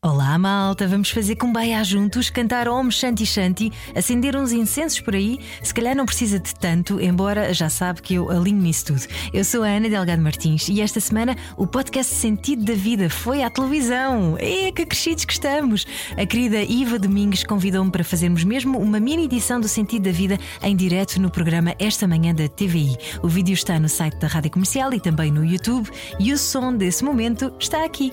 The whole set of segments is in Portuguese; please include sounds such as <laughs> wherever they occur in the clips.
Olá, malta! Vamos fazer cumbaya juntos, cantar Om Shanti Shanti, acender uns incensos por aí. Se calhar não precisa de tanto, embora já sabe que eu alinho nisso tudo. Eu sou a Ana Delgado Martins e esta semana o podcast Sentido da Vida foi à televisão. É que crescidos que estamos! A querida Iva Domingues convidou-me para fazermos mesmo uma mini edição do Sentido da Vida em direto no programa Esta Manhã da TVI. O vídeo está no site da Rádio Comercial e também no YouTube e o som desse momento está aqui.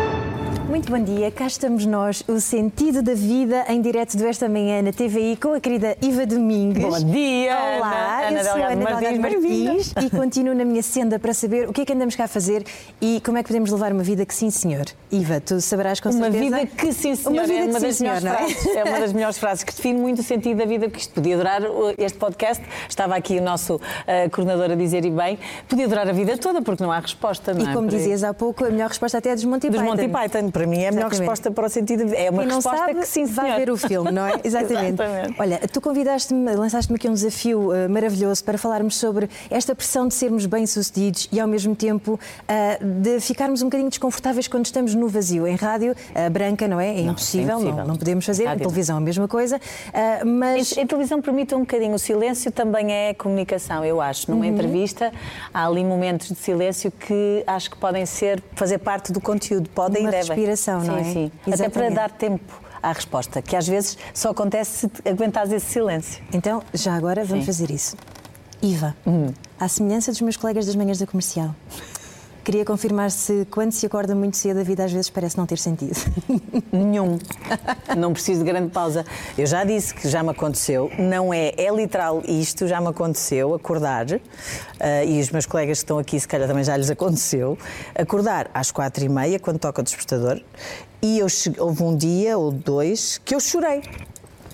Muito bom dia, cá estamos nós, o sentido da vida em direto do Esta Manhã na TVI com a querida Iva Domingues. Bom dia, Olá, Ana, eu sou Ana Delgado Delgado Martins, Martins e continuo na minha senda para saber o que é que andamos cá a fazer e como é que podemos levar uma vida que sim, senhor. Iva, tu saberás com Uma certeza. vida que sim, senhor. Uma vida é que uma sim, das senhor, não é? frases. É uma das melhores frases que define muito o sentido da vida, porque isto podia durar este podcast. Estava aqui o nosso uh, coordenador a dizer e bem, podia durar a vida toda, porque não há resposta. Não E é? como Para- dizias há pouco, a melhor resposta até é dos Monty Dos Python. Monty Python, para mim é a melhor Exatamente. resposta para o sentido. É uma resposta sabe, que sim, senhor. vai ver o filme, não é? <laughs> Exatamente. Exatamente. Olha, tu convidaste-me, lançaste-me aqui um desafio eh, maravilhoso para falarmos sobre esta pressão de sermos bem-sucedidos e, ao mesmo tempo, eh, de ficarmos um bocadinho desconfortáveis quando estamos no vazio. Em rádio, a branca, não é? É Não, impossível, é impossível. Não, não podemos fazer. Em televisão, a mesma coisa. Mas. Em, em televisão permite um bocadinho. O silêncio também é comunicação, eu acho. Numa Uhum. entrevista há ali momentos de silêncio que acho que podem ser, fazer parte do conteúdo. Podem Uma e devem. Sim, não é? Sim, Até Exatamente. para dar tempo à resposta, que às vezes só acontece se aguentares esse silêncio. Então, já agora, vamos Sim. fazer isso. Iva, Hum. à semelhança dos meus colegas das manhãs da comercial. Queria confirmar se quando se acorda muito cedo a vida às vezes parece não ter sentido. <laughs> Nenhum. Não preciso de grande pausa. Eu já disse que já me aconteceu. Não é, é literal isto, já me aconteceu, acordar, ah, e os meus colegas que estão aqui, se calhar também já lhes aconteceu, acordar às quatro e meia, quando toca o despertador, e eu houve um dia ou dois que eu chorei.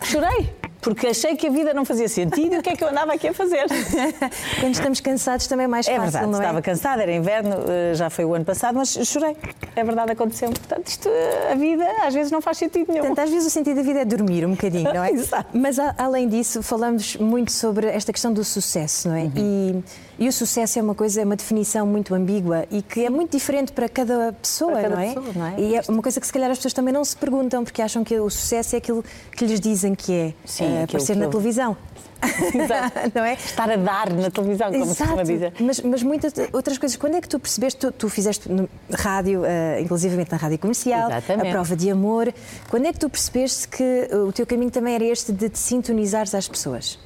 Chorei. Porque achei que a vida não fazia sentido e o que é que eu andava aqui a fazer? <laughs> Quando estamos cansados também é mais É fácil, verdade, não é? estava cansada, era inverno, eh, já foi o ano passado, mas chorei. É verdade, aconteceu. Portanto, isto, eh, a vida às vezes não faz sentido nenhum. Portanto, às vezes o sentido da vida é dormir um bocadinho, não é? <laughs> Exato. Mas a- além disso, falamos muito sobre esta questão do sucesso, não é? E, e o sucesso é uma coisa, é uma definição muito ambígua e que é muito diferente para cada pessoa, Para cada não, é? pessoa, não é? E é uma coisa que se calhar as pessoas também não se perguntam porque acham que o sucesso é aquilo que lhes dizem que é. Sim, eh, aquilo aparecer que na eu- televisão. <laughs> Exato. <laughs> não é? Estar a dar na televisão, como se costuma dizer. Mas, mas muitas outras coisas. Quando é que tu percebeste? Tu, tu fizeste no rádio, eh, inclusivamente na rádio comercial, Exatamente. a prova de amor. Quando é que tu percebeste que o teu caminho também era este de te sintonizares às pessoas?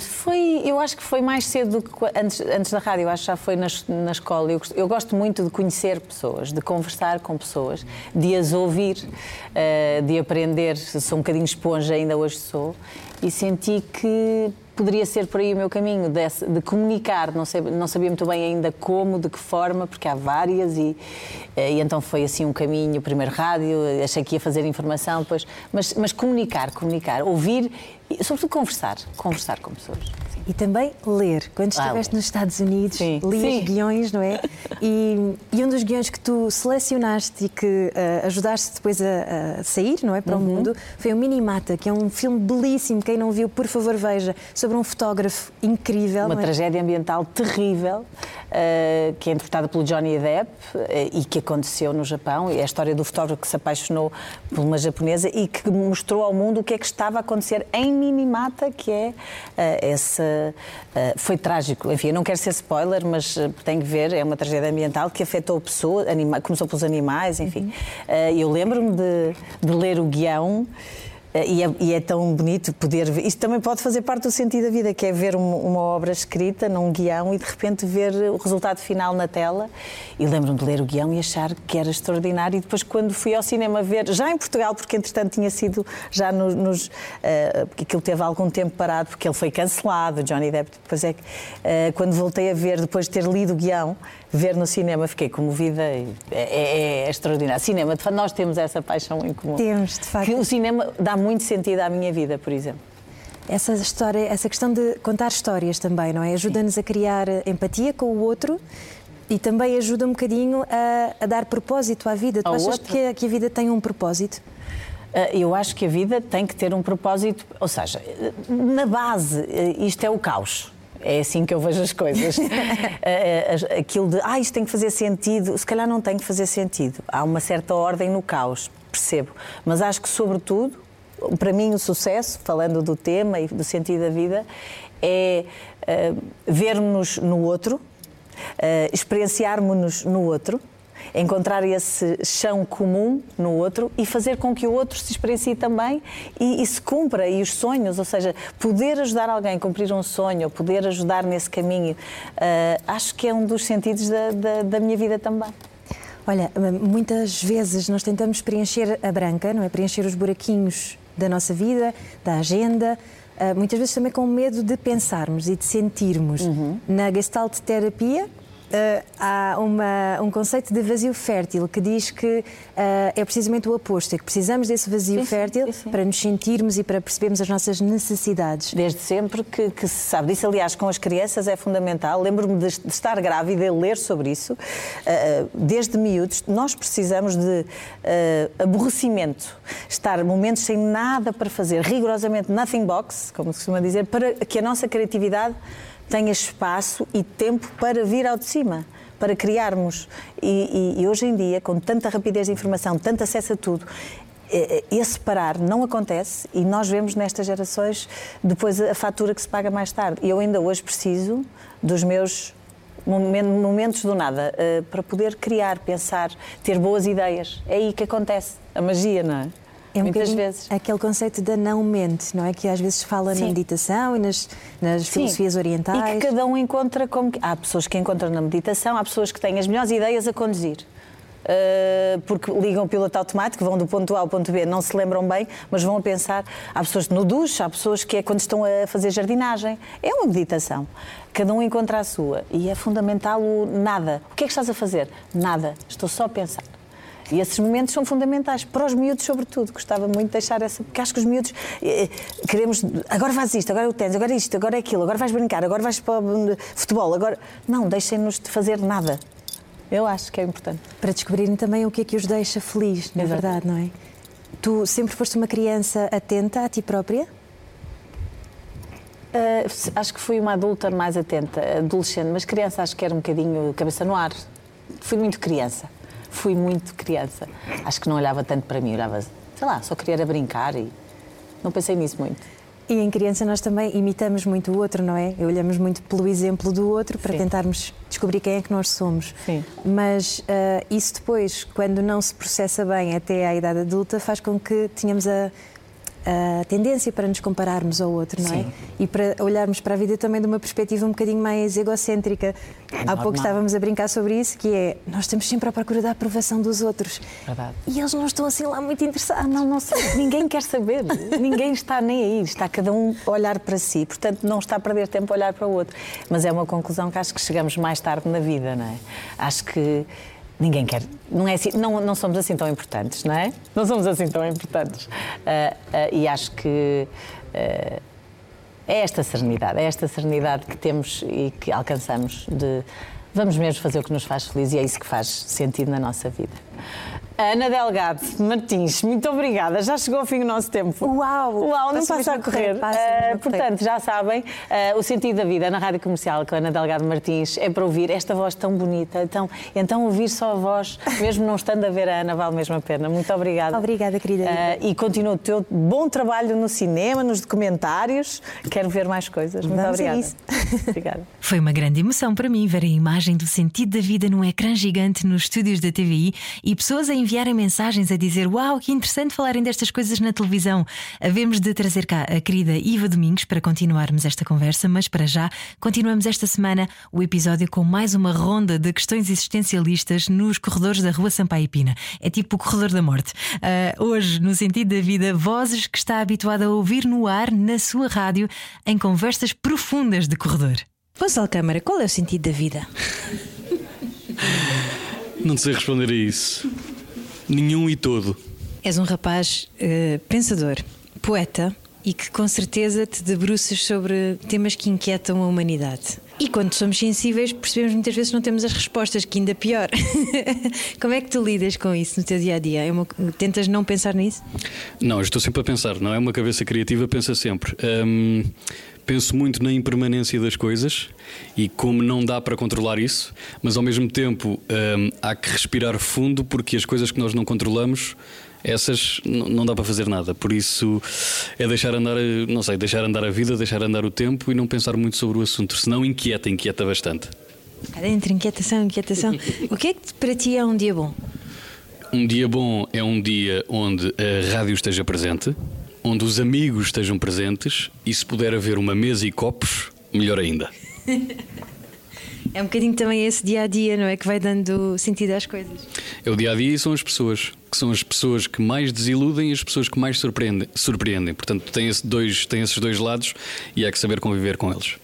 Foi, eu acho que foi mais cedo do que antes, antes da rádio, eu acho que já foi na, na escola. Eu, eu gosto muito de conhecer pessoas, de conversar com pessoas, de as ouvir, eh, de aprender. Sou um bocadinho esponja, ainda hoje sou, e senti que poderia ser por aí o meu caminho, desse- de comunicar. Não, sei, não sabia muito bem ainda como, de que forma, porque há várias, e, eh, e então foi assim um caminho. Primeiro rádio, achei que ia fazer informação, depois, mas, mas comunicar, comunicar, ouvir e, sobretudo, conversar. Conversar com pessoas. E também ler. Quando Ah, estiveste ler. nos Estados Unidos, Sim. lias guiões, não é? <laughs> E, e um dos guiões que tu selecionaste e que eh, ajudaste depois a, a sair, não é? Para Uhum. o mundo, foi o Minimata, que é um filme belíssimo. Quem não viu, por favor, veja. Sobre um fotógrafo incrível. Uma é? tragédia ambiental terrível, eh, que é interpretada pelo Johnny Depp eh, e que aconteceu no Japão. É a história do fotógrafo que se apaixonou por uma japonesa e que mostrou ao mundo o que é que estava a acontecer em Minimata, que é essa. Eh, foi trágico. Enfim, eu não quero ser spoiler, mas eh, tem que ver. É uma tragédia ambiental que afetou pessoas, anima, começou pelos animais, enfim. Eh, eu lembro-me de, de ler o guião. Eh, E é, e é tão bonito poder ver. Isto também pode fazer parte do sentido da vida, que é ver um- uma obra escrita num guião e de repente ver o resultado final na tela. E lembro-me de ler o guião e achar que era extraordinário. E depois, quando fui ao cinema ver, já em Portugal, porque entretanto tinha sido já no- nos. porque aquilo teve algum tempo parado, porque ele foi cancelado, Johnny Depp. Depois é que. eh, quando voltei a ver, depois de ter lido o guião, ver no cinema, fiquei comovida. e É, é- é extraordinário. Cinema, de facto, nós temos essa paixão em comum. Temos, de facto. Que o cinema dá muito sentido à minha vida, por exemplo. Essa história, essa questão de contar histórias também, não é? Ajuda-nos a criar empatia com o outro e também ajuda um bocadinho a, a dar propósito à vida. Tu Ao achas que a, que a vida tem um propósito? Uh, eu acho que a vida tem que ter um propósito, ou seja, na base, isto é o caos. É assim que eu vejo as coisas. <laughs> Uh, aquilo de, ah, isto tem que fazer sentido, se calhar não tem que fazer sentido. Há uma certa ordem no caos, percebo. Mas acho que, sobretudo, para mim, o sucesso, falando do tema e do sentido da vida, é uh, vermos no outro, uh, experienciarmos-nos no outro, encontrar esse chão comum no outro e fazer com que o outro se experiencie também e, e, se cumpra. E os sonhos, ou seja, poder ajudar alguém a cumprir um sonho, poder ajudar nesse caminho, uh, acho que é um dos sentidos da, da, da minha vida também. Olha, muitas vezes nós tentamos preencher a branca, não é? Preencher os buraquinhos da nossa vida, da agenda, Uh, muitas vezes também com medo de pensarmos e de sentirmos. Uhum. Na Gestalt terapia, Uh, há uma, um conceito de vazio fértil que diz que uh, é precisamente o oposto, é que precisamos desse vazio sim, fértil sim, sim. para nos sentirmos e para percebermos as nossas necessidades. Desde sempre que, que, se sabe disso, aliás, com as crianças é fundamental. Lembro-me de, de, estar grávida e ler sobre isso. Uh, desde miúdos, nós precisamos de aborrecimento, estar momentos sem nada para fazer, rigorosamente nothing box, como se costuma dizer, para que a nossa criatividade tenha espaço e tempo para vir ao de cima para criarmos. E, e, e, hoje em dia, com tanta rapidez de informação, tanto acesso a tudo, esse parar não acontece e nós vemos nestas gerações depois a fatura que se paga mais tarde. E eu ainda hoje preciso dos meus momentos do nada eh, para poder criar, pensar, ter boas ideias. É aí que acontece a magia, não é? É um Muitas vezes. Aquele conceito da não mente, não é? Que às vezes se fala Sim. na meditação e nas, nas filosofias orientais. E que cada um encontra como. Há pessoas que encontram na meditação, há pessoas que têm as melhores ideias a conduzir. Uh, porque ligam o piloto automático, vão do ponto A ao ponto B, não se lembram bem, mas vão a pensar. Há pessoas no duche, há pessoas que é quando estão a fazer jardinagem. É uma meditação. Cada um encontra a sua. E é fundamental o nada. O que é que estás a fazer? Nada. Estou só a pensar. E esses momentos são fundamentais para os miúdos, sobretudo. Gostava muito de deixar essa. Porque acho que os miúdos eh, queremos. Agora faz isto, agora é o tênis, agora é isto, agora é aquilo, agora vais brincar, agora vais para o futebol, agora. Não, deixem-nos de fazer nada. Eu acho que é importante. Para descobrirem também o que é que os deixa feliz, na Exato. verdade, não é? Tu sempre foste uma criança atenta a ti própria? Uh, acho que fui uma adulta mais atenta, adolescente, mas criança acho que era um bocadinho cabeça no ar. Fui muito criança fui muito criança. Acho que não olhava tanto para mim, olhava, sei lá, só queria brincar e não pensei nisso muito. E em criança nós também imitamos muito o outro, não é? Olhamos muito pelo exemplo do outro para Sim. tentarmos descobrir quem é que nós somos. Sim. Mas uh, isso depois, quando não se processa bem até à idade adulta, faz com que tenhamos a, a tendência para nos compararmos ao outro, não é? Sim. E para olharmos para a vida também de uma perspectiva um bocadinho mais egocêntrica. É Há normal. pouco estávamos a brincar sobre isso, que é nós estamos sempre à procura da aprovação dos outros. Verdade. E eles não estão assim lá muito interessados. Ah, não, não sei. Ninguém quer saber. Ninguém está nem aí. Está cada um a olhar para si. Portanto, não está a perder tempo a olhar para o outro. Mas é uma conclusão que acho que chegamos mais tarde na vida, não é? Acho que Ninguém quer. Não, é assim, não, não somos assim tão importantes, não é? Não somos assim tão importantes. Uh, uh, e acho que uh, é esta serenidade, é esta serenidade que temos e que alcançamos de vamos mesmo fazer o que nos faz feliz e é isso que faz sentido na nossa vida. Ana Delgado Martins, muito obrigada. Já chegou ao fim o nosso tempo. Uau! Uau, não passa a correr. Passa uh, portanto, já sabem, uh, o sentido da vida na Rádio Comercial com a Ana Delgado Martins é para ouvir esta voz tão bonita. Então, então ouvir só a voz, mesmo não estando a ver a Ana, vale mesmo a pena. Muito obrigada. Obrigada, querida. Uh, e continua o teu bom trabalho no cinema, nos documentários. Quero ver mais coisas. Muito Vamos obrigada. <laughs> obrigada. Foi uma grande emoção para mim ver a imagem do sentido da vida num ecrã gigante nos estúdios da TVI e pessoas a enviarem mensagens a dizer: Uau, que interessante falarem destas coisas na televisão. Havemos de trazer cá a querida Iva Domingos para continuarmos esta conversa, mas para já continuamos esta semana o episódio com mais uma ronda de questões existencialistas nos corredores da Rua Sampaio Pina. É tipo o corredor da morte. Uh, hoje, no sentido da vida, vozes que está habituada a ouvir no ar, na sua rádio, em conversas profundas de corredor. Gonçalo Câmara, qual é o sentido da vida? Não sei responder a isso nenhum e todo. És um rapaz uh, pensador, poeta e que com certeza te debruças sobre temas que inquietam a humanidade. E quando somos sensíveis, percebemos muitas vezes que não temos as respostas, que ainda pior. <laughs> Como é que tu lidas com isso no teu dia a dia? É uma... Tentas não pensar nisso? Não, eu estou sempre a pensar, não é uma cabeça criativa, pensa sempre. Hum, penso muito na impermanência das coisas e como não dá para controlar isso, mas ao mesmo tempo hum, há que respirar fundo porque as coisas que nós não controlamos essas não dá para fazer nada. Por isso é deixar andar, não sei, deixar andar a vida, deixar andar o tempo e não pensar muito sobre o assunto. Senão inquieta, inquieta bastante. Entre inquietação, inquietação. o que é que para ti é um dia bom? Um dia bom é um dia onde a rádio esteja presente, onde os amigos estejam presentes e se puder haver uma mesa e copos, melhor ainda. <laughs> É um bocadinho também esse dia a dia, não é? Que vai dando sentido às coisas. É o dia a dia e são as pessoas, que são as pessoas que mais desiludem e as pessoas que mais surpreendem. surpreendem. Portanto, tem, esse dois, tem esses dois lados e há que saber conviver com eles.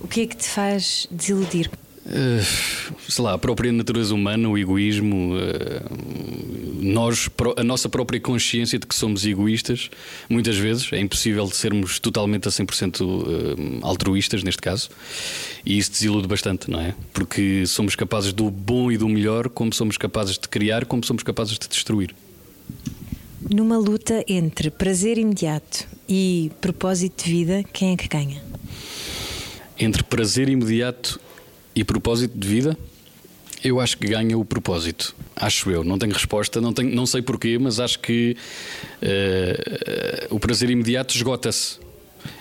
O que é que te faz desiludir? Uh, sei lá, a própria natureza humana, o egoísmo, uh, nós, a nossa própria consciência de que somos egoístas, muitas vezes, é impossível de sermos totalmente a 100% uh, altruístas neste caso, e isso desilude bastante, não é? Porque somos capazes do bom e do melhor, como somos capazes de criar, como somos capazes de destruir. Numa luta entre prazer imediato e propósito de vida, quem é que ganha? Entre prazer imediato e propósito de vida? Eu acho que ganha o propósito. Acho eu. Não tenho resposta, não, tenho, não sei porquê, mas acho que uh, o prazer imediato esgota-se.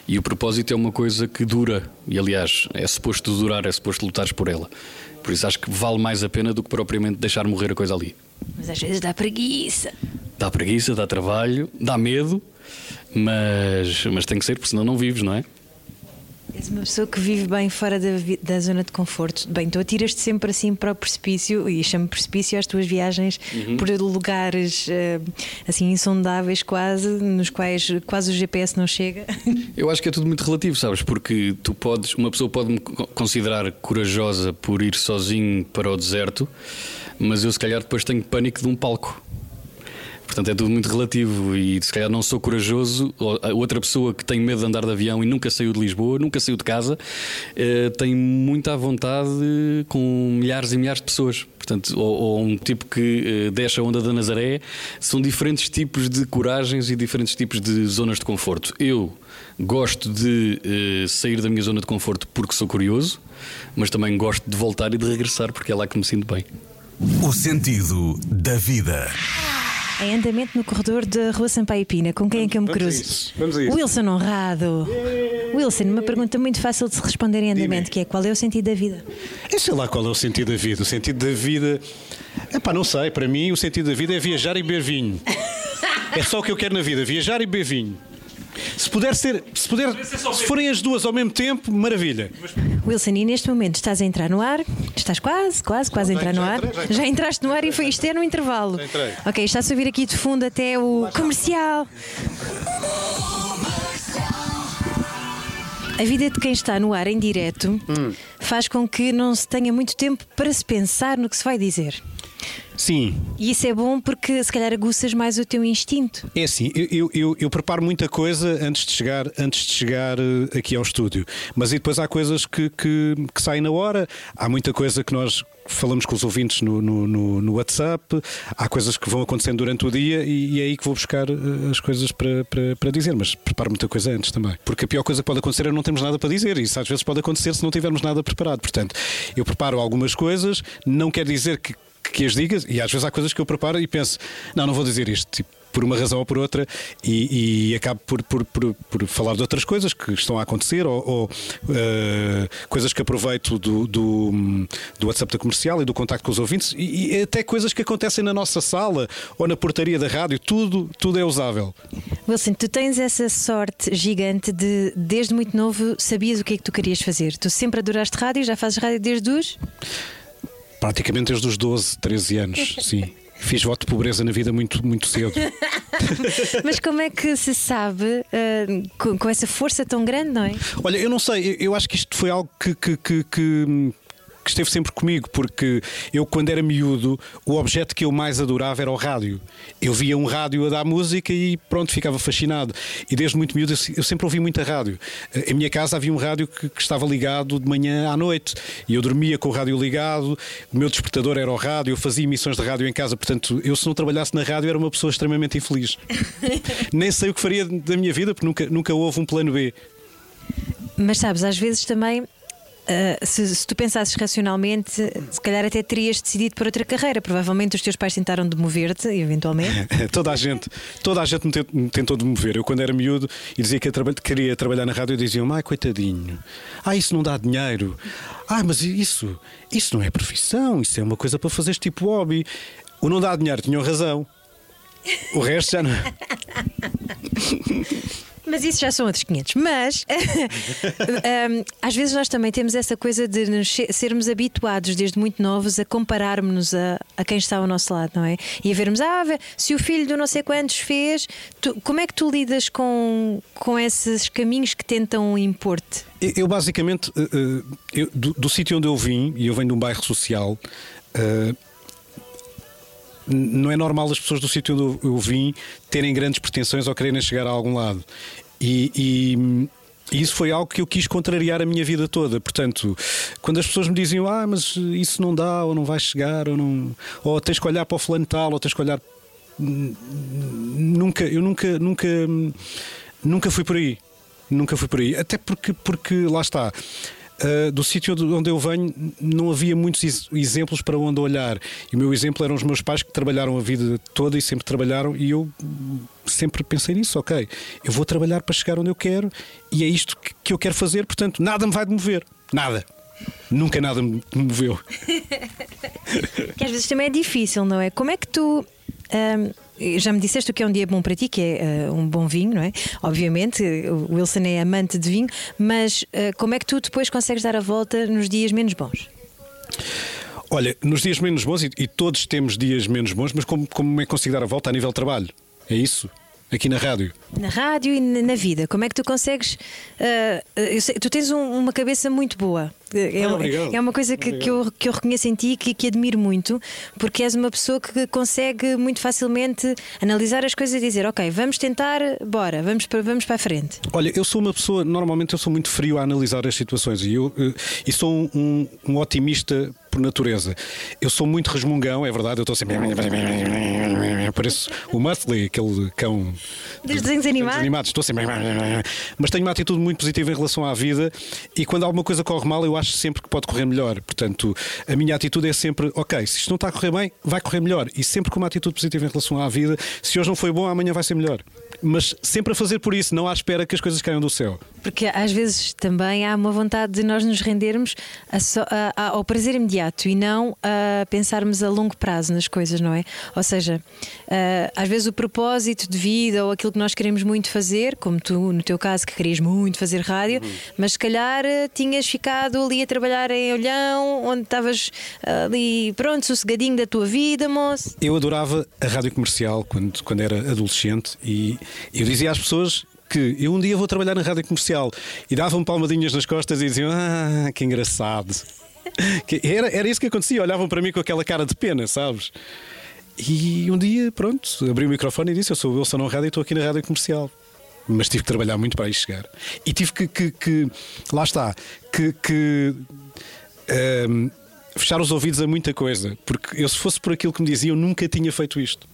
E o propósito é uma coisa que dura. E aliás, é suposto durar, é suposto lutares por ela. Por isso acho que vale mais a pena do que propriamente deixar morrer a coisa ali. Mas às vezes dá preguiça. Dá preguiça, dá trabalho, dá medo, mas, mas tem que ser, porque senão não vives, não é? És uma pessoa que vive bem fora da, da zona de conforto. Bem, tu atiras-te sempre assim para o precipício e chamo precipício às tuas viagens uhum. por lugares uh, assim insondáveis quase, nos quais quase o GPS não chega. <laughs> Eu acho que é tudo muito relativo, sabes? Porque tu podes, uma pessoa pode me considerar corajosa por ir sozinho para o deserto, mas eu se calhar depois tenho pânico de um palco. Portanto, é tudo muito relativo e se calhar não sou corajoso. Outra pessoa que tem medo de andar de avião e nunca saiu de Lisboa, nunca saiu de casa, eh, tem muita vontade com milhares e milhares de pessoas. Portanto, ou, ou um tipo que uh, deixa a onda da Nazaré, são diferentes tipos de coragens e diferentes tipos de zonas de conforto. Eu gosto de uh, sair da minha zona de conforto porque sou curioso, mas também gosto de voltar e de regressar porque é lá que me sinto bem. O sentido da vida. Em andamento no corredor da Rua Sampaio Pina, com quem é que eu me cruzo? Vamos a isso. Wilson Honrado. Wilson, uma pergunta muito fácil de se responder em andamento, que é qual é o sentido da vida? Eu sei lá qual é o sentido da vida. O sentido da vida. É pá, não sei. Para mim, o sentido da vida é viajar e beber vinho. <laughs> é só o que eu quero na vida, viajar e beber vinho. Se puder ser, se, puder, se forem as duas ao mesmo tempo, maravilha. Wilson, e neste momento estás a entrar no ar, estás quase, quase, quase a entrar no ar. Já entraste no ar e foi isto é no intervalo. Ok, está a subir aqui de fundo até o comercial. A vida de quem está no ar em direto hum. faz com que não se tenha muito tempo para se pensar no que se vai dizer. Sim. E isso é bom porque se calhar aguças mais o teu instinto. É assim, eu, eu, eu, preparo muita coisa antes de chegar, antes de chegar eh, aqui ao estúdio. Mas e depois há coisas que, que, que saem na hora, há muita coisa que nós falamos com os ouvintes no, no, no, no, WhatsApp, há coisas que vão acontecendo durante o dia e, e é aí que vou buscar eh, as coisas para, para, para, dizer, mas preparo muita coisa antes também. Porque a pior coisa que pode acontecer é não termos nada para dizer, e isso às vezes pode acontecer se não tivermos nada preparado. Portanto, eu preparo algumas coisas, não quer dizer que que as digas, e às vezes há coisas que eu preparo e penso, não, não vou dizer isto, tipo, por uma razão ou por outra, e, e acabo por, por, por, por, falar de outras coisas que estão a acontecer, ou, ou uh, coisas que aproveito do, do, do, WhatsApp da comercial e do contacto com os ouvintes, e, e, até coisas que acontecem na nossa sala ou na portaria da rádio, tudo, tudo é usável. Wilson, tu tens essa sorte gigante de, desde muito novo, sabias o que é que tu querias fazer. Tu sempre adoraste rádio, já fazes rádio desde os. Praticamente desde os 12, 13 anos, <laughs> sim. Fiz voto de pobreza na vida muito, muito cedo. <laughs> Mas como é que se sabe uh, com, com, essa força tão grande, não é? Olha, eu não sei, eu, eu acho que isto foi algo que, que, que, que que esteve sempre comigo, porque eu, quando era miúdo, o objeto que eu mais adorava era o rádio. Eu via um rádio a dar música e pronto, ficava fascinado. E desde muito miúdo eu sempre ouvi muita rádio. Eh, em minha casa havia um rádio que, que estava ligado de manhã à noite e eu dormia com o rádio ligado, o meu despertador era o rádio, eu fazia emissões de rádio em casa, portanto, eu se não trabalhasse na rádio era uma pessoa extremamente infeliz. <laughs> Nem sei o que faria da minha vida, porque nunca, nunca houve um plano B. Mas sabes, às vezes também Uh, se, se, tu pensasses racionalmente, se calhar até terias decidido por outra carreira. Provavelmente os teus pais tentaram demover-te, eventualmente. <laughs> toda a gente, toda a gente me tentou demover. Eu, quando era miúdo e dizia que queria trabalhar na rádio, diziam: Ai, coitadinho, ah, isso não dá dinheiro. Ah, mas isso, isso não é profissão, isso é uma coisa para fazeres tipo hobby. O não dá dinheiro, tinham razão. O resto já não. <laughs> Mas isso já são outros 500. Mas <laughs> um, às vezes nós também temos essa coisa de sermos habituados desde muito novos a compararmos a, a quem está ao nosso lado, não é? E a vermos, ah, se o filho do não sei quantos fez, tu, como é que tu lidas com, com esses caminhos que tentam impor-te? Eu, basicamente, uh, eu, do, do sítio onde eu vim, e eu venho de um bairro social. Uh, não é normal as pessoas do sítio onde eu vim terem grandes pretensões ou quererem chegar a algum lado. E, e, isso foi algo que eu quis contrariar a minha vida toda. Portanto, quando as pessoas me diziam, ah, mas isso não dá, ou não vai chegar, ou, não, ou tens que olhar para o fulano tal, ou tens que olhar. Nunca, eu nunca, nunca, nunca fui por aí. Nunca fui por aí. Até porque, porque lá está. Uh, do sítio onde eu venho não havia muitos exemplos para onde olhar. E o meu exemplo eram os meus pais que trabalharam a vida toda e sempre trabalharam, e eu sempre pensei nisso, ok, eu vou trabalhar para chegar onde eu quero e é isto que eu quero fazer, portanto, nada me vai mover. Nada. Nunca nada me moveu. <laughs> que às vezes também é difícil, não é? Como é que tu. Um, já me disseste o que é um dia bom para ti, que é uh, um bom vinho, não é? Obviamente, o Wilson é amante de vinho, mas uh, como é que tu depois consegues dar a volta nos dias menos bons? Olha, nos dias menos bons, e, e todos temos dias menos bons, mas como, como é que consigo dar a volta a nível de trabalho? É isso? Aqui na rádio? Na rádio e na vida. Como é que tu consegues. Uh, sei, tu tens um, uma cabeça muito boa. É, ah, é uma coisa que, que, eu, que eu reconheço em ti e que, que admiro muito, porque és uma pessoa que consegue muito facilmente analisar as coisas e dizer: Ok, vamos tentar, bora, vamos para, vamos para a frente. Olha, eu sou uma pessoa, normalmente eu sou muito frio a analisar as situações e, eu, eh, e sou um, um otimista por natureza. Eu sou muito resmungão, é verdade, eu estou sempre. Pareço o Mustley, aquele cão. Dos desenhos animados. animados. Estou sempre. Mas tenho uma atitude muito positiva em relação à vida e quando alguma coisa corre mal, eu acho sempre que pode correr melhor. Portanto, a minha atitude é sempre: ok, se isto não está a correr bem, vai correr melhor. E sempre com uma atitude positiva em relação à vida. Se hoje não foi bom, amanhã vai ser melhor mas sempre a fazer por isso, não à espera que as coisas caiam do céu. Porque às vezes também há uma vontade de nós nos rendermos a a, a, ao prazer imediato e não a pensarmos a longo prazo nas coisas, não é? Ou seja, às vezes o propósito de vida ou aquilo que nós queremos muito fazer, como tu, no teu caso, que querias muito fazer rádio, uhum. mas se calhar eh, tinhas ficado ali a trabalhar em Olhão, onde estavas ali, pronto, sossegadinho da tua vida, moço. Eu adorava a rádio comercial quando, quando era adolescente e eu dizia às pessoas que eu um dia vou trabalhar na rádio comercial e davam palmadinhas nas costas e diziam: Ah, que engraçado. <laughs> Era, era isso que acontecia, olhavam para mim com aquela cara de pena, sabes? E um dia, pronto, abri o microfone e disse: Eu sou o Wilson Rádio e estou aqui na rádio comercial. Mas tive que trabalhar muito para aí chegar. E tive que, que, que lá está, que, que um, fechar os ouvidos a muita coisa. Porque eu, se fosse por aquilo que me diziam, nunca tinha feito isto.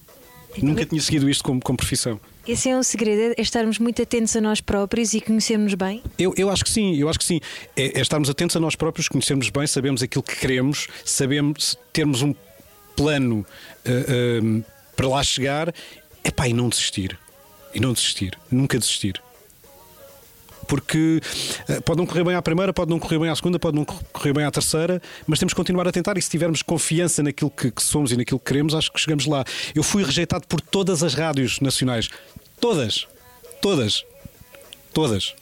Nunca tinha seguido isto como, como profissão. Esse é um segredo, é estarmos muito atentos a nós próprios e conhecermos bem? Eu, eu acho que sim, eu acho que sim. É, é estarmos atentos a nós próprios, conhecermos bem, sabemos aquilo que queremos, sabemos termos um plano uh, uh, para lá chegar, epá, e não desistir. E não desistir, nunca desistir porque uh, pode não correr bem à primeira, pode não correr bem à segunda, pode não correr bem à terceira, mas temos que continuar a tentar e se tivermos confiança naquilo que, que somos e naquilo que queremos, acho que chegamos lá. Eu fui rejeitado por todas as rádios nacionais. Todas. Todas. Todas.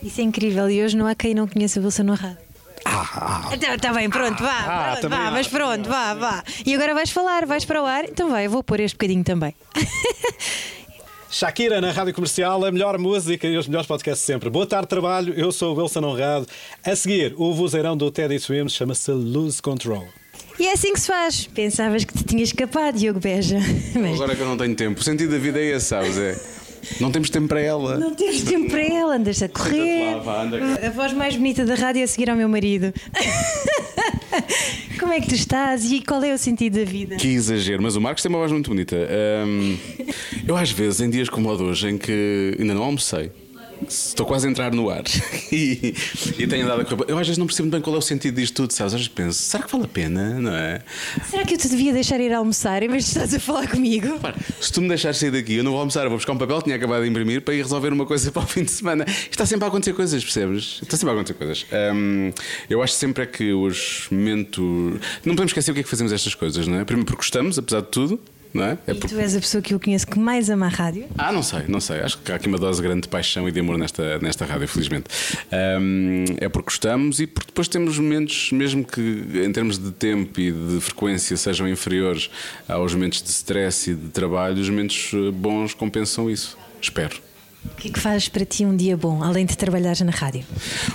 Isso é incrível e hoje não há quem não conheça você no rádio. Ah, Está tá bem, pronto, vá, ah, pronto, vá, mas pronto, vá, vá. E agora vais falar, vais para o ar, então vai, eu vou pôr este bocadinho também. <laughs> Shakira na rádio comercial, a melhor música e os melhores podcasts sempre. Boa tarde, trabalho. Eu sou o Wilson Honrado. A seguir, o vozeirão do Teddy Swims chama-se Lose Control. E é assim que se faz. Pensavas que te tinhas escapado, Diogo Beja. Mas... Agora que eu não tenho tempo. O sentido da vida é esse, sabes? É. Não temos tempo para ela. Não temos tempo para ela, andas a correr. Lá, vá, anda. A voz mais bonita da rádio é a seguir ao meu marido. Como é que tu estás e qual é o sentido da vida? Que exagero, mas o Marcos tem uma voz muito bonita. Eu, às vezes, em dias como o de hoje, em que ainda não almocei, Estou quase a entrar no ar <laughs> e, e tenho andado a Eu às vezes não percebo bem qual é o sentido disto tudo, sabes? Às vezes penso, será que vale a pena? Não é? Será que eu te devia deixar ir almoçar em vez de estás a falar comigo? se tu me deixares sair daqui, eu não vou almoçar, eu vou buscar um papel que tinha acabado de imprimir para ir resolver uma coisa <laughs> para o fim de semana. Está sempre a acontecer coisas, percebes? Está sempre a acontecer coisas. Um, eu acho sempre é que os momentos. Não podemos esquecer o que é que fazemos estas coisas, não é? Primeiro porque gostamos, apesar de tudo. É? é e por... tu és a pessoa que eu conheço que mais ama a rádio? Ah, não sei, não sei. Acho que há aqui uma dose grande de paixão e de amor nesta, nesta rádio, felizmente. Um, é porque gostamos e porque depois temos momentos, mesmo que em termos de tempo e de frequência sejam inferiores aos momentos de stress e de trabalho, os momentos eh, bons compensam isso. Espero. O que é que faz para ti um dia bom, além de trabalhar na rádio?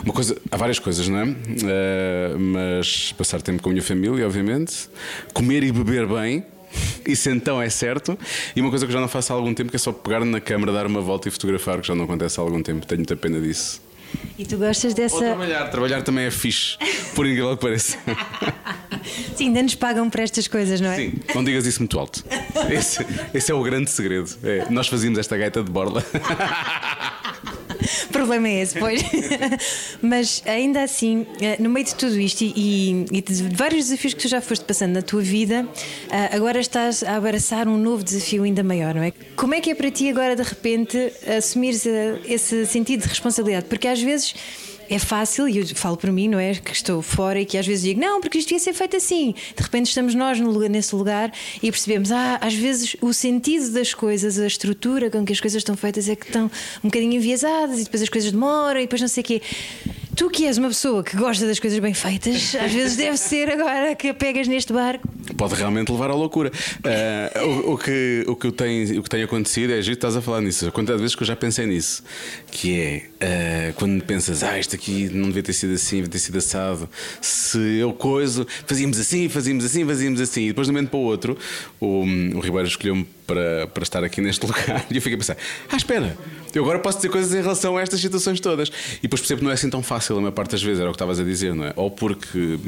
Uma coisa, há várias coisas, não é? Uh, mas passar tempo com a minha família, obviamente. Comer e beber bem, Isso então é certo. E uma coisa que já não faço há algum tempo que é só pegar na câmara, dar uma volta e fotografar, que já não acontece há algum tempo. Tenho muita pena disso. E tu gostas dessa. Ou trabalhar, trabalhar também é fixe, por incrível que pareça. <laughs> Sim, ainda nos pagam por estas coisas, não é? Sim, não digas isso muito alto. Esse, esse é o grande segredo. É, nós fazíamos esta gaita de borla. <laughs> <laughs> problema é esse, pois. <laughs> Mas ainda assim, eh, no meio de tudo isto e, e, de vários desafios que tu já foste passando na tua vida, eh, agora estás a abraçar um novo desafio ainda maior, não é? Como é que é para ti agora, de repente, assumir esse sentido de responsabilidade? Porque às vezes é fácil, e eu falo para mim, não é? Que estou fora e que às vezes digo, não, porque isto ia ser feito assim. De repente estamos nós lugar, nesse lugar e percebemos, ah, às vezes o sentido das coisas, a estrutura com que as coisas estão feitas é que estão um bocadinho enviesadas e depois as coisas demoram e depois não sei o quê. Tu que és uma pessoa que gosta das coisas bem feitas, às vezes deve ser agora que pegas neste barco. Pode realmente levar à loucura. Uh, o, o, que, o, que tem, o que tem acontecido é giro, estás a falar nisso. De vezes que eu já pensei nisso. Que é uh, quando pensas, ah, isto aqui não devia ter sido assim, devia ter sido assado. Se eu coisa, fazíamos assim, fazíamos assim, fazíamos assim. E depois de um momento para o outro, o, o Ribeiro escolheu-me para, para estar aqui neste <laughs> lugar. E eu fiquei a pensar: ah, espera, eu agora posso dizer coisas em relação a estas situações todas. E depois percebo que não é assim tão fácil, a maior parte das vezes, era o que estavas a dizer, não é? Ou porque.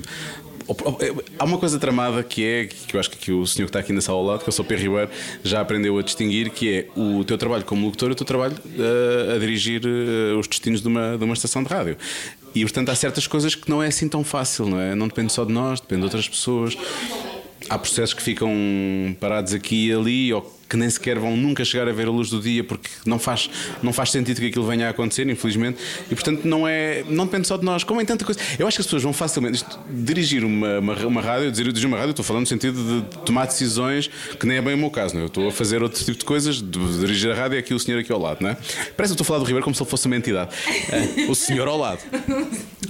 Há uma coisa tramada que é, que eu acho que o senhor que está aqui na sala ao lado, que eu sou Pedro Ribeiro, já aprendeu a distinguir, que é o teu trabalho como locutor e o teu trabalho a, eh, a dirigir eh, os destinos de uma, de uma estação de rádio. E portanto há certas coisas que não é assim tão fácil, não é? Não depende só de nós, depende de outras pessoas. Há processos que ficam parados aqui e ali, ou que nem sequer vão nunca chegar a ver a luz do dia porque não faz, não faz sentido que aquilo venha a acontecer, infelizmente, e portanto não é não depende só de nós, como em tanta coisa. Eu acho que as pessoas vão facilmente isto, dirigir uma, uma, uma rádio, dirigir uma rádio, estou falando no sentido de tomar decisões que nem é bem o meu caso, não é? eu estou a fazer outro tipo de coisas, de dirigir a rádio é aqui o senhor aqui ao lado, não é? Parece que estou a falar do Ribeiro como se ele fosse uma entidade, é, <laughs> o senhor ao lado.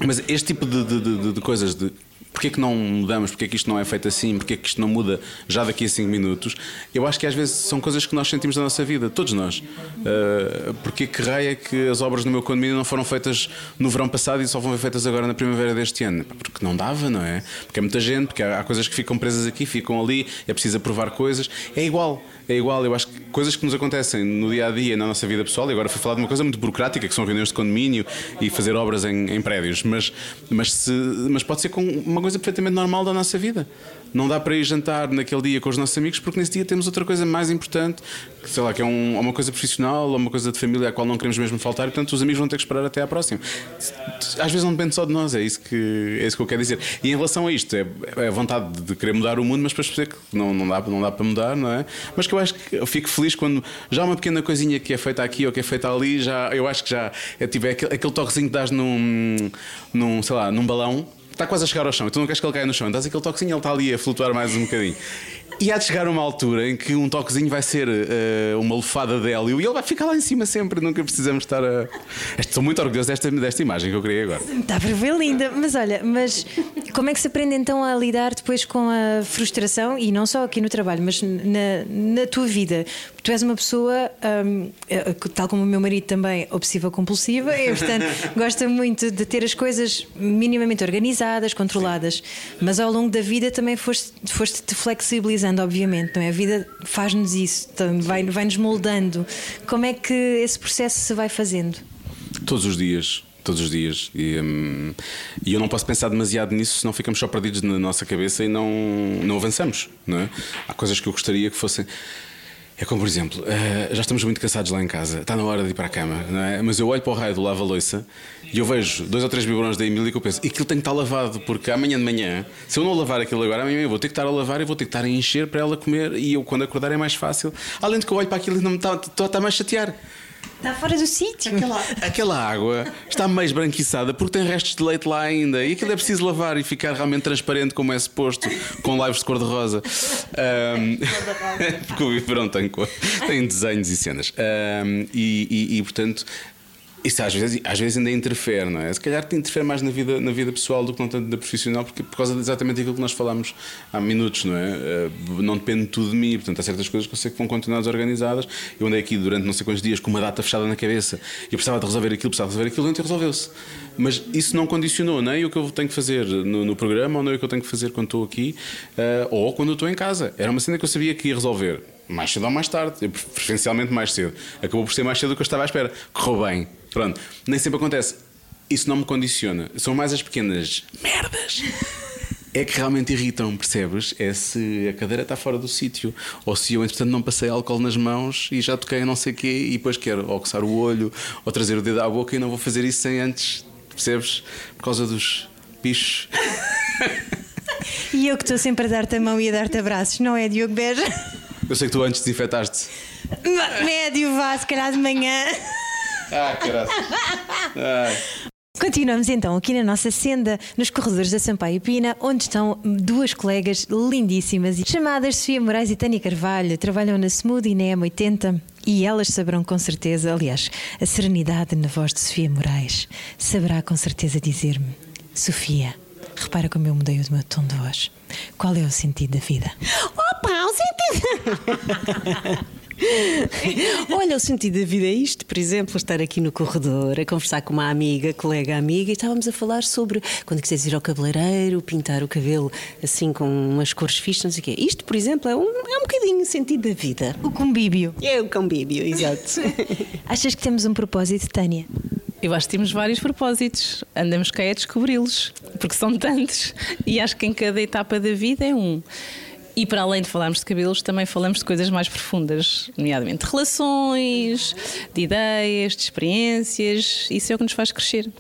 Mas este tipo de, de, de, de coisas de Porquê que não mudamos? Porquê que isto não é feito assim? Porquê que isto não muda já daqui a 5 minutos? Eu acho que às vezes são coisas que nós sentimos na nossa vida, todos nós. Uh, porquê que raio é que as obras no meu condomínio não foram feitas no verão passado e só vão ser feitas agora na primavera deste ano? Porque não dava, não é? Porque é muita gente, porque há, há coisas que ficam presas aqui, ficam ali, é preciso aprovar coisas. É igual, é igual. Eu acho que coisas que nos acontecem no dia a dia, na nossa vida pessoal, e agora foi falar de uma coisa muito burocrática, que são reuniões de condomínio e fazer obras em, em prédios, mas, mas, se, mas pode ser com uma coisa perfeitamente normal da nossa vida. Não dá para ir jantar naquele dia com os nossos amigos porque nesse dia temos outra coisa mais importante, que, sei lá, que é um, uma coisa profissional ou uma coisa de família à qual não queremos mesmo faltar, portanto os amigos vão ter que esperar até à próxima. Às vezes não depende só de nós, é isso que, é isso que eu quero dizer. E em relação a isto, é, é a vontade de querer mudar o mundo, mas para perceber que não, não, dá, não dá para mudar, não é? Mas que eu acho que eu fico feliz quando já uma pequena coisinha que é feita aqui ou que é feita ali, já, eu acho que já é, tipo, é aquele, aquele toquezinho que dás num, num, sei lá, num balão está quase a chegar ao chão, tu não queres que ele caia no chão, dás aquele toquezinho ele está ali a flutuar mais um bocadinho. E há de chegar uma altura em que um toquezinho vai ser uh, uma lefada de hélio e ele vai ficar lá em cima sempre, nunca precisamos estar a. Estou muito orgulhoso desta, desta imagem que eu criei agora. Está para ver linda, mas olha, mas como é que se aprende então a lidar depois com a frustração e não só aqui no trabalho, mas na, na tua vida? Tu és uma pessoa, um, eh, tal como o meu marido também, obsessiva compulsiva e, portanto, <laughs> gosta muito de ter as coisas minimamente organizadas, controladas, mas ao longo da vida também foste, foste te obviamente, não é? A vida faz-nos isso, vai-nos vai moldando. Como é que esse processo se vai fazendo? Todos os dias todos os dias. E, hum, e, eu não posso pensar demasiado nisso, senão ficamos só perdidos na nossa cabeça e não, não avançamos. Não é? Há coisas que eu gostaria que fossem. É como, por exemplo, uh, já estamos muito cansados lá em casa, está na hora de ir para a cama, não é? Mas eu olho para o raio do lava-loiça e eu vejo dois ou três biberões da Emília e eu penso, e aquilo tem que estar lavado, porque amanhã de manhã, se eu não lavar aquilo agora, amanhã eu vou ter que estar a lavar e vou ter que estar a encher para ela comer e eu, quando acordar, é mais fácil. Além de que eu olho para aquilo e não me está, está, está mais chatear. Está fora do sítio. Aquela, <laughs> aquela água está mais branquiçada porque tem restos de leite lá ainda. E aquilo é preciso lavar e ficar realmente transparente como é suposto, com lives de cor-de-rosa. Um, <laughs> porque o biberão tem, tem desenhos e cenas. Um, e, e, e, portanto, isso às vezes, às vezes ainda interfere, não é? Se calhar te interfere mais na vida, na vida pessoal do que não tanto na profissional, porque por causa de exatamente aquilo que nós falámos há minutos, não é? Eh, não depende tudo de mim, portanto há certas coisas que eu sei que vão continuar desorganizadas. Eu andei aqui durante não sei quantos dias com uma data fechada na cabeça e precisava de resolver aquilo, precisava de resolver aquilo, então resolveu-se. Mas isso não condicionou nem o que eu tenho que fazer no, no programa, ou nem o que eu tenho que fazer quando estou aqui, uh, ou quando estou em casa. Era uma cena que eu sabia que ia resolver mais cedo ou mais tarde, preferencialmente mais cedo. Acabou por ser mais cedo do que eu estava à espera. Correu bem. Pronto. Nem sempre acontece. Isso não me condiciona. São mais as pequenas merdas. É que realmente irritam, percebes? É se a cadeira está fora do sítio, ou se eu, entretanto, não passei álcool nas mãos e já toquei não sei o quê, e depois quero ou coçar o olho, ou trazer o dedo à boca e não vou fazer isso sem antes, percebes? Por causa dos bichos. E eu que estou sempre a dar-te a mão e a dar-te abraços, não é, Diogo Beja? Eu sei que tu antes desinfetaste. Médio, vá, se calhar de manhã. Ah, caralho. Continuamos então aqui na nossa senda, nos corredores da Sampaio Pina, onde estão duas colegas lindíssimas chamadas Sofia Moraes e Tânia Carvalho. Trabalham na Smooth e na M80 e elas saberão com certeza, aliás, a serenidade na voz de Sofia Moraes saberá com certeza dizer-me: Sofia, repara como eu mudei o meu tom de voz. Qual é o sentido da vida? Opa, <laughs> o sentido. <laughs> Olha, o sentido da vida é isto, por exemplo, estar aqui no corredor a conversar com uma amiga, colega amiga, e estávamos a falar sobre quando quiseres ir ao cabeleireiro, pintar o cabelo assim com umas cores fixas, não sei o quê. Isto, por exemplo, é um, é um bocadinho o sentido da vida. O convívio. É o convívio, exato. <laughs> Achas que temos um propósito, Tânia? Eu acho que temos vários propósitos, andamos cá a descobri-los, porque são tantos, e acho que em cada etapa da vida é um. E para além de falarmos de cabelos, também falamos de coisas mais profundas, nomeadamente de relações, de ideias, de experiências. Isso é o que nos faz crescer.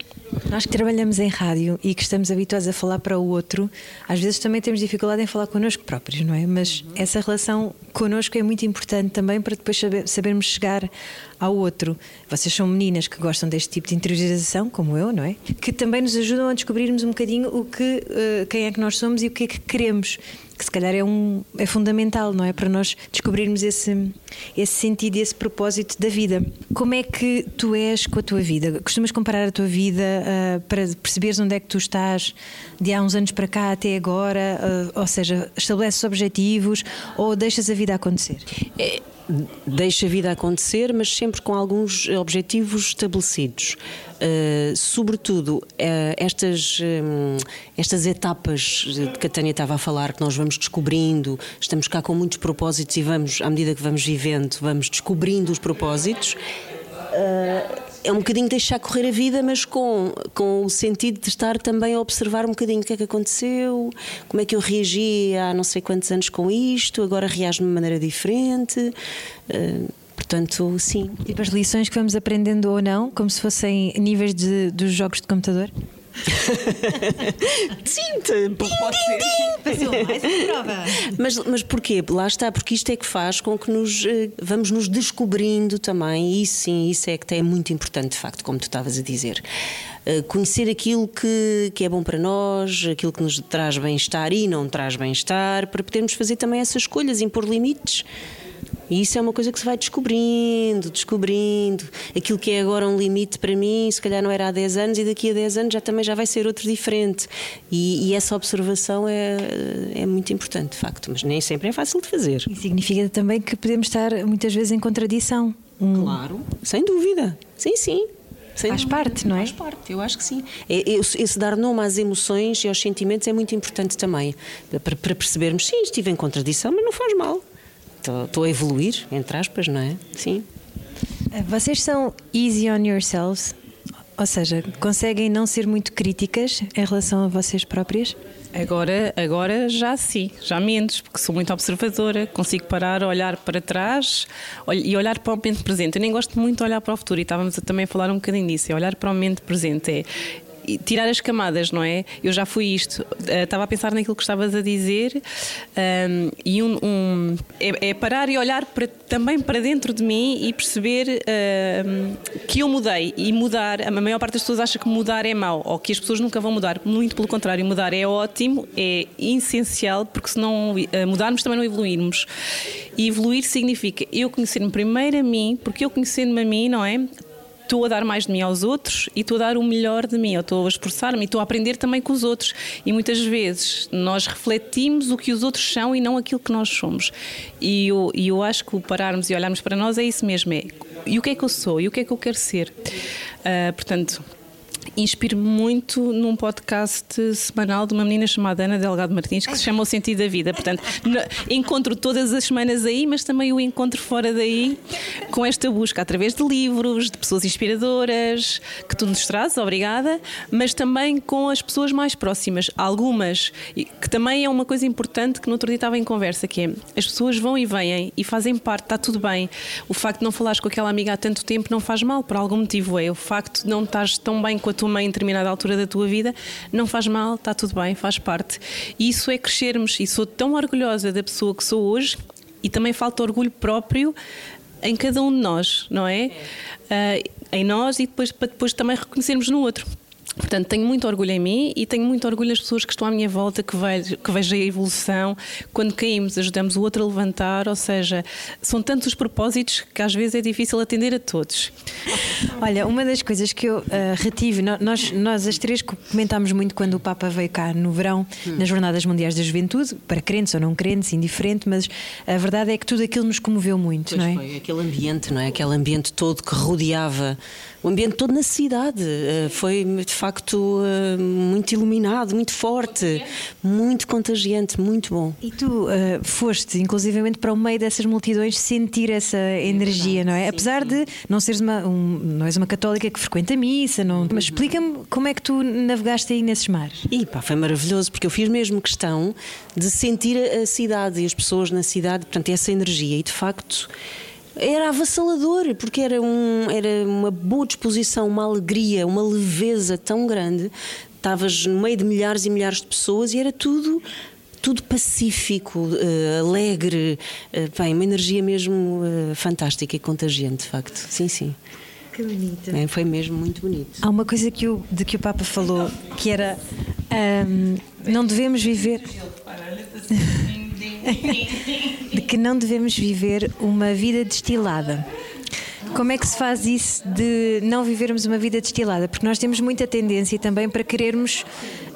Nós que trabalhamos em rádio e que estamos habituados a falar para o outro, às vezes também temos dificuldade em falar connosco próprios, não é? Mas essa relação connosco é muito importante também para depois saber, sabermos chegar ao outro. Vocês são meninas que gostam deste tipo de interiorização, como eu, não é? Que também nos ajudam a descobrirmos um bocadinho o que, uh, quem é que nós somos e o que é que queremos que se calhar é, um, é fundamental, não é? Para nós descobrirmos esse, esse sentido e esse propósito da vida. Como é que tu és com a tua vida? Costumas comparar a tua vida uh, para perceberes onde é que tu estás de há uns anos para cá até agora? Uh, ou seja, estabeleces objetivos ou deixas a vida acontecer? É deixa a vida acontecer, mas sempre com alguns objetivos estabelecidos. Uh, sobretudo, uh, estas, um, estas etapas que a Tânia estava a falar, que nós vamos descobrindo, estamos cá com muitos propósitos e vamos, à medida que vamos vivendo, vamos descobrindo os propósitos. Uh, é um bocadinho deixar correr a vida, mas com, com o sentido de estar também a observar um bocadinho o que é que aconteceu, como é que eu reagi há não sei quantos anos com isto, agora reajo de uma maneira diferente. Uh, portanto, sim. Tipo as lições que vamos aprendendo ou não, como se fossem níveis de, dos jogos de computador? <laughs> Sim, pode ser. Passou mais uma prova. Mas, mas porquê? Lá está, porque isto é que faz com que nos eh, vamos nos descobrindo também, e sim, isso é que é muito importante, de facto, como tu estavas a dizer. Uh, conhecer aquilo que, que é bom para nós, aquilo que nos traz bem-estar e não traz bem-estar, para podermos fazer também essas escolhas, impor limites. E isso é uma coisa que se vai descobrindo, descobrindo. Aquilo que é agora um limite para mim, se calhar não era há 10 anos, e daqui a 10 anos já também já vai ser outro diferente. E, e essa observação é, é muito importante, de facto, mas nem sempre é fácil de fazer. E significa também que podemos estar muitas vezes em contradição. Um... Claro, sem dúvida. Sim, sim. Sem Faz dúvida. parte, não é? Faz parte, eu acho que sim. É, esse dar nome às emoções e aos sentimentos é muito importante também, para, para percebermos, sim, estive em contradição, mas não faz mal estou a evoluir, entre aspas, não é? Sim. Vocês são easy on yourselves? Ou seja, conseguem não ser muito críticas em relação a vocês próprias? Agora, agora já sim, já menos, porque sou muito observadora, consigo parar, olhar para trás e olhar para o momento presente. Eu nem gosto muito de olhar para o futuro e estávamos a também falar um bocadinho disso, é olhar para o momento presente. É, tirar as camadas, não é? Eu já fui isto. Uh, estava a pensar naquilo que estavas a dizer um, ehm, e um, um é, é, parar e olhar para, também para dentro de mim e perceber uh, que eu mudei. E mudar, a maior parte das pessoas acha que mudar é mau ou que as pessoas nunca vão mudar. Muito pelo contrário, mudar é ótimo, é essencial, porque se não uh, mudarmos também não evoluirmos. E evoluir significa eu conhecer-me primeiro a mim, porque eu conhecendo-me a mim, não é? Estou a dar mais de mim aos outros e estou a dar o melhor de mim, eu estou a esforçar-me e estou a aprender também com os outros. E muitas vezes nós refletimos o que os outros são e não aquilo que nós somos. E eu, eu acho que o pararmos e olharmos para nós é isso mesmo: é e o que é que eu sou e o que é que eu quero ser. Uh, portanto, inspiro-me muito num podcast semanal de uma menina chamada Ana Delgado Martins, que se chama O Sentido da Vida. Portanto, encontro todas as semanas aí, mas também o encontro fora daí, com esta busca através de livros, de pessoas inspiradoras, que tu nos trazes, obrigada, mas também com as pessoas mais próximas. Algumas, que também é uma coisa importante que no outro dia estava em conversa, que é as pessoas vão e vêm e fazem parte, está tudo bem. O facto de não falares com aquela amiga há tanto tempo não faz mal, por algum motivo é. O facto de não estás tão bem com a tua mãe em determinada altura da tua vida, não faz mal, está tudo bem, faz parte. E isso é crescermos. E sou tão orgulhosa da pessoa que sou hoje e também falta orgulho próprio em cada um de nós, não é? é. Uh, em nós e depois para depois também reconhecermos no outro. Portanto, tenho muito orgulho em mim e tenho muito orgulho nas pessoas que estão à minha volta, que vejam que vejo a evolução. Quando caímos, ajudamos o outro a levantar, ou seja, são tantos os propósitos que às vezes é difícil atender a todos. Olha, uma das coisas que eu uh, retive, nós, nós as três comentámos muito quando o Papa veio cá no verão, hum. nas Jornadas Mundiais da Juventude, para crentes ou não crentes, indiferente, mas a verdade é que tudo aquilo nos comoveu muito, pois não é? Foi aquele ambiente, não é? Aquele ambiente todo que rodeava o ambiente todo na cidade. Uh, foi de facto uh, muito iluminado, muito forte, muito contagiante, muito bom. E tu uh, foste, inclusivamente, para o meio dessas multidões sentir essa é energia, verdade, não é? Sim, Apesar sim. de não seres uma, um, não és uma católica que frequenta a missa, não, mas explica-me como é que tu navegaste aí nesses mares. E pá, foi maravilhoso, porque eu fiz mesmo questão de sentir a cidade e as pessoas na cidade, portanto, essa energia, e de facto era avassalador, porque era, um, era uma boa disposição, uma alegria, uma leveza tão grande. Estavas no meio de milhares e milhares de pessoas e era tudo tudo pacífico, uh, alegre, uh, bem, uma energia mesmo uh, fantástica e contagiante, de facto. Sim, sim. Que bonito. É, foi mesmo muito bonito. Há uma coisa que o, de que o Papa falou que era um, não devemos viver. De que não devemos viver uma vida destilada. Como é que se faz isso de não vivermos uma vida destilada? Porque nós temos muita tendência também para querermos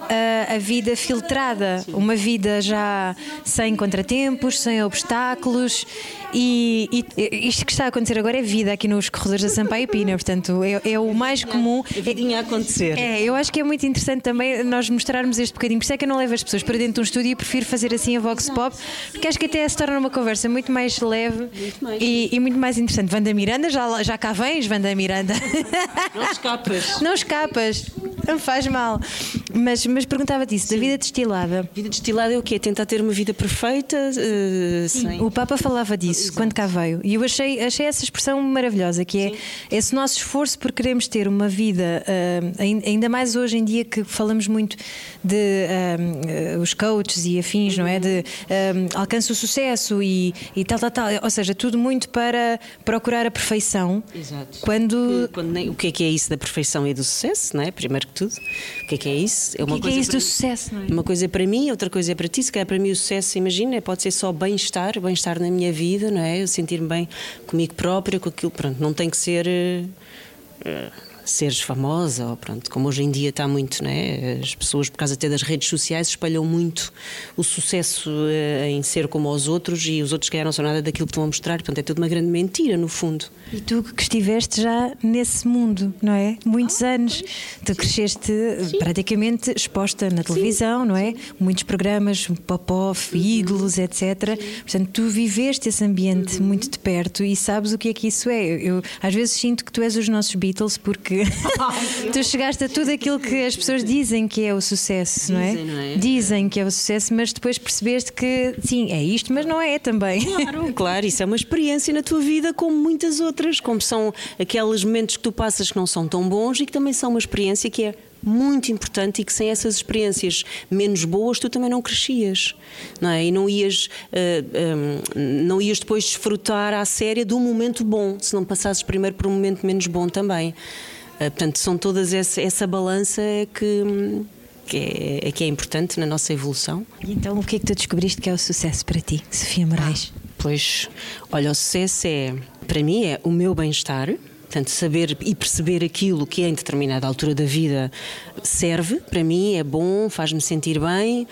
a, a vida filtrada, uma vida já sem contratempos, sem obstáculos. E, e, isto que está a acontecer agora é vida aqui nos corredores da Sampaio Pina, portanto é, é o mais comum. A vidinha a acontecer. É, eu acho que é muito interessante também nós mostrarmos este bocadinho. Por isso é que eu não levo as pessoas para dentro de um estúdio e prefiro fazer assim a Vox Pop, porque acho que até se torna uma conversa muito mais leve muito mais. E, e, muito mais interessante. Vanda Miranda, já, já cá vens, Vanda Miranda. <laughs> Não escapas. Não escapas, não faz mal. Mas, mas mas perguntava-te isso, Sim. da vida destilada. Vida destilada é o quê? Tentar ter uma vida perfeita? Uh, sem... O Papa falava disso Exato. quando cá veio. E eu achei, achei essa expressão maravilhosa, que é Sim. esse nosso esforço por queremos ter uma vida, uh, ainda mais hoje em dia que falamos muito de uh, os coaches e afins, não é? De alcance o sucesso e, e tal, tal, tal. Ou seja, tudo muito para procurar a perfeição. Exato. Quando... quando nem, o que é que é isso da perfeição e do sucesso, não é? Primeiro que tudo. O que é que é isso? É uma o que é, que é isso do sucesso, não é? Uma coisa é para mim, outra coisa é para ti. Se calhar para mim o sucesso, imagina, pode ser só bem-estar, bem-estar na minha vida, não é? Eu sentir-me bem comigo própria, com aquilo. Pronto, não tem que ser. Uh, seres famosa, ou pronto, como hoje em dia está muito, né? As pessoas, por causa até das redes sociais, espalham muito o sucesso uh, em ser como os outros e os outros que não são nada daquilo que estão a mostrar, portanto é tudo uma grande mentira, no fundo. E tu que estiveste já nesse mundo, não é? Muitos ah, anos. Tu cresceste Sim. praticamente exposta na televisão, Sim. não é? Muitos programas, pop-off, uhum. ídolos, etc. Sim. Portanto, tu viveste esse ambiente uhum. muito de perto e sabes o que é que isso é. Eu às vezes sinto que tu és os nossos Beatles porque <laughs> tu chegaste a tudo aquilo que as pessoas dizem que é o sucesso, não é? Dizem, não é? Dizem que é o sucesso, mas depois percebeste que sim, é isto, mas não é também. Claro, <laughs> claro, isso é uma experiência na tua vida como muitas outras, como são aqueles momentos que tu passas que não são tão bons e que também são uma experiência que é muito importante e que sem essas experiências menos boas tu também não crescias, não é? E não ias, uh, um, não ias depois desfrutar à séria do momento bom, se não passasses primeiro por um momento menos bom também. Uh, portanto, são todas essa, essa balança que, que, é, que é importante na nossa evolução. Então, o que é que tu descobriste que é o sucesso para ti, Sofia Moraes? Ah, pois, olha, o sucesso é, para mim, é o meu bem-estar. Portanto, saber e perceber aquilo que em determinada altura da vida serve, para mim é bom, faz-me sentir bem.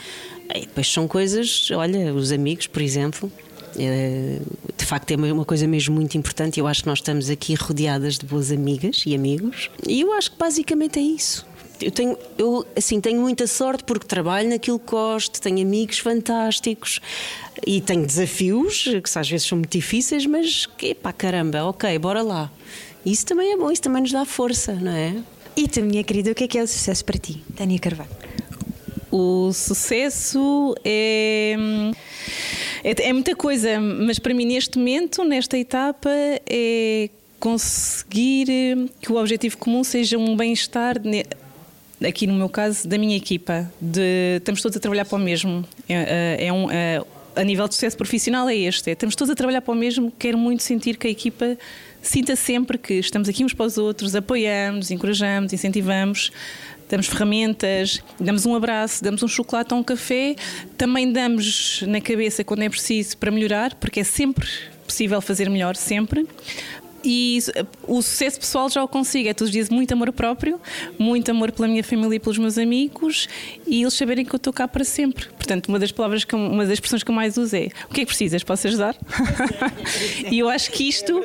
E depois são coisas, olha, os amigos, por exemplo, eh, de facto é uma coisa mesmo muito importante. Eu acho que nós estamos aqui rodeadas de boas amigas e amigos, e eu acho que basicamente é isso. Eu tenho, eu, assim, tenho muita sorte porque trabalho naquilo que gosto, tenho amigos fantásticos e tenho desafios que às vezes são muito difíceis, mas que pá, caramba, ok, bora lá. Isso também é bom, isso também nos dá força, não é? E tu, minha querida, o que é que é o sucesso para ti, Tânia Carvalho? O sucesso é é, é muita coisa, mas para mim, neste momento, nesta etapa, é conseguir que o objetivo comum seja um bem-estar aqui no meu caso da minha equipa. De estamos todos a trabalhar para o mesmo. É, é, é um, é, a nível de sucesso profissional é este é, estamos todos a trabalhar para o mesmo. Quero muito sentir que a equipa sinta sempre que estamos aqui uns para os outros apoiamos encorajamos incentivamos damos ferramentas, damos um abraço, damos um chocolate ou um café, também damos na cabeça quando é preciso para melhorar, porque é sempre possível fazer melhor, sempre. E o sucesso pessoal já o consigo. É todos os dias muito amor próprio, muito amor pela minha família e pelos meus amigos e eles saberem que eu estou cá para sempre. Portanto, uma das palavras, que, uma das expressões que eu mais uso é: O que é que precisas? Posso ajudar? <laughs> e eu acho que isto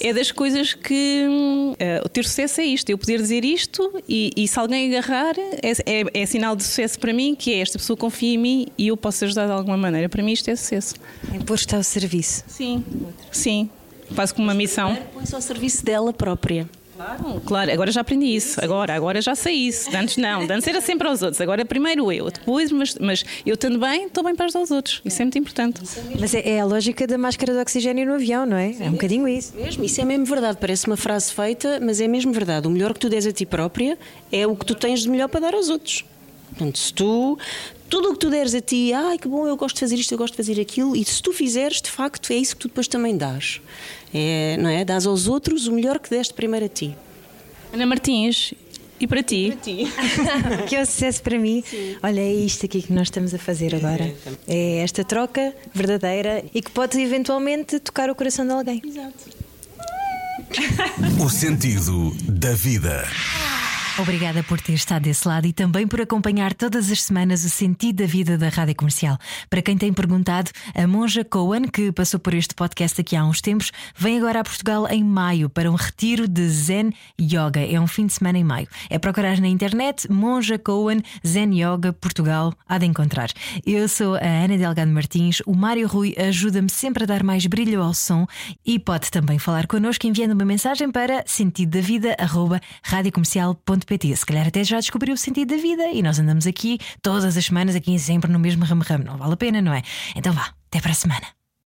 é das coisas que. Uh, o ter sucesso é isto. Eu poder dizer isto e, e se alguém agarrar, é, é, é, sinal de sucesso para mim, que é esta pessoa confia em mim e eu posso ajudar de alguma maneira. Para mim, isto é sucesso. É pôr-te ao serviço. Sim, sim quase como uma missão. Põe-se ao serviço dela própria. Claro, claro, agora já aprendi isso, agora, agora já sei isso. Antes não, antes era sempre aos outros, agora primeiro eu, depois, mas, mas eu estando bem, estou bem para ajudar os outros. Isso é muito importante. Mas é, é, a lógica da máscara de oxigênio no avião, não é? É um bocadinho isso. Mesmo, isso é mesmo verdade, parece uma frase feita, mas é mesmo verdade. O melhor que tu des a ti própria é o que tu tens de melhor para dar aos outros. Portanto, se tu tudo o que tu deres a ti, ai que bom, eu gosto de fazer isto, eu gosto de fazer aquilo, e se tu fizeres, de facto, é isso que tu depois também dás. É, não é? Dás aos outros o melhor que deste primeiro a ti. Ana Martins, e para ti? E para ti. <laughs> que é o sucesso para mim. Sim. Olha, é isto aqui que nós estamos a fazer agora. É esta troca verdadeira e que pode eventualmente tocar o coração de alguém. Exato. o sentido da vida. Obrigada por ter estado desse lado e também por acompanhar todas as semanas o sentido da vida da rádio comercial. Para quem tem perguntado, a Monja Cohen, que passou por este podcast aqui há uns tempos, vem agora a Portugal em maio para um retiro de Zen Yoga. É um fim de semana em maio. É procurar na internet Monja Cohen Zen Yoga Portugal. Há de encontrar. Eu sou a Ana Delgado Martins. O Mário Rui ajuda-me sempre a dar mais brilho ao som e pode também falar connosco enviando uma mensagem para sentido da vida radiocomercial.pt Se calhar até já descobriu o sentido da vida e nós andamos aqui todas as semanas, aqui sempre no mesmo ramo-ramo. Não vale a pena, não é? Então vá, até para a semana.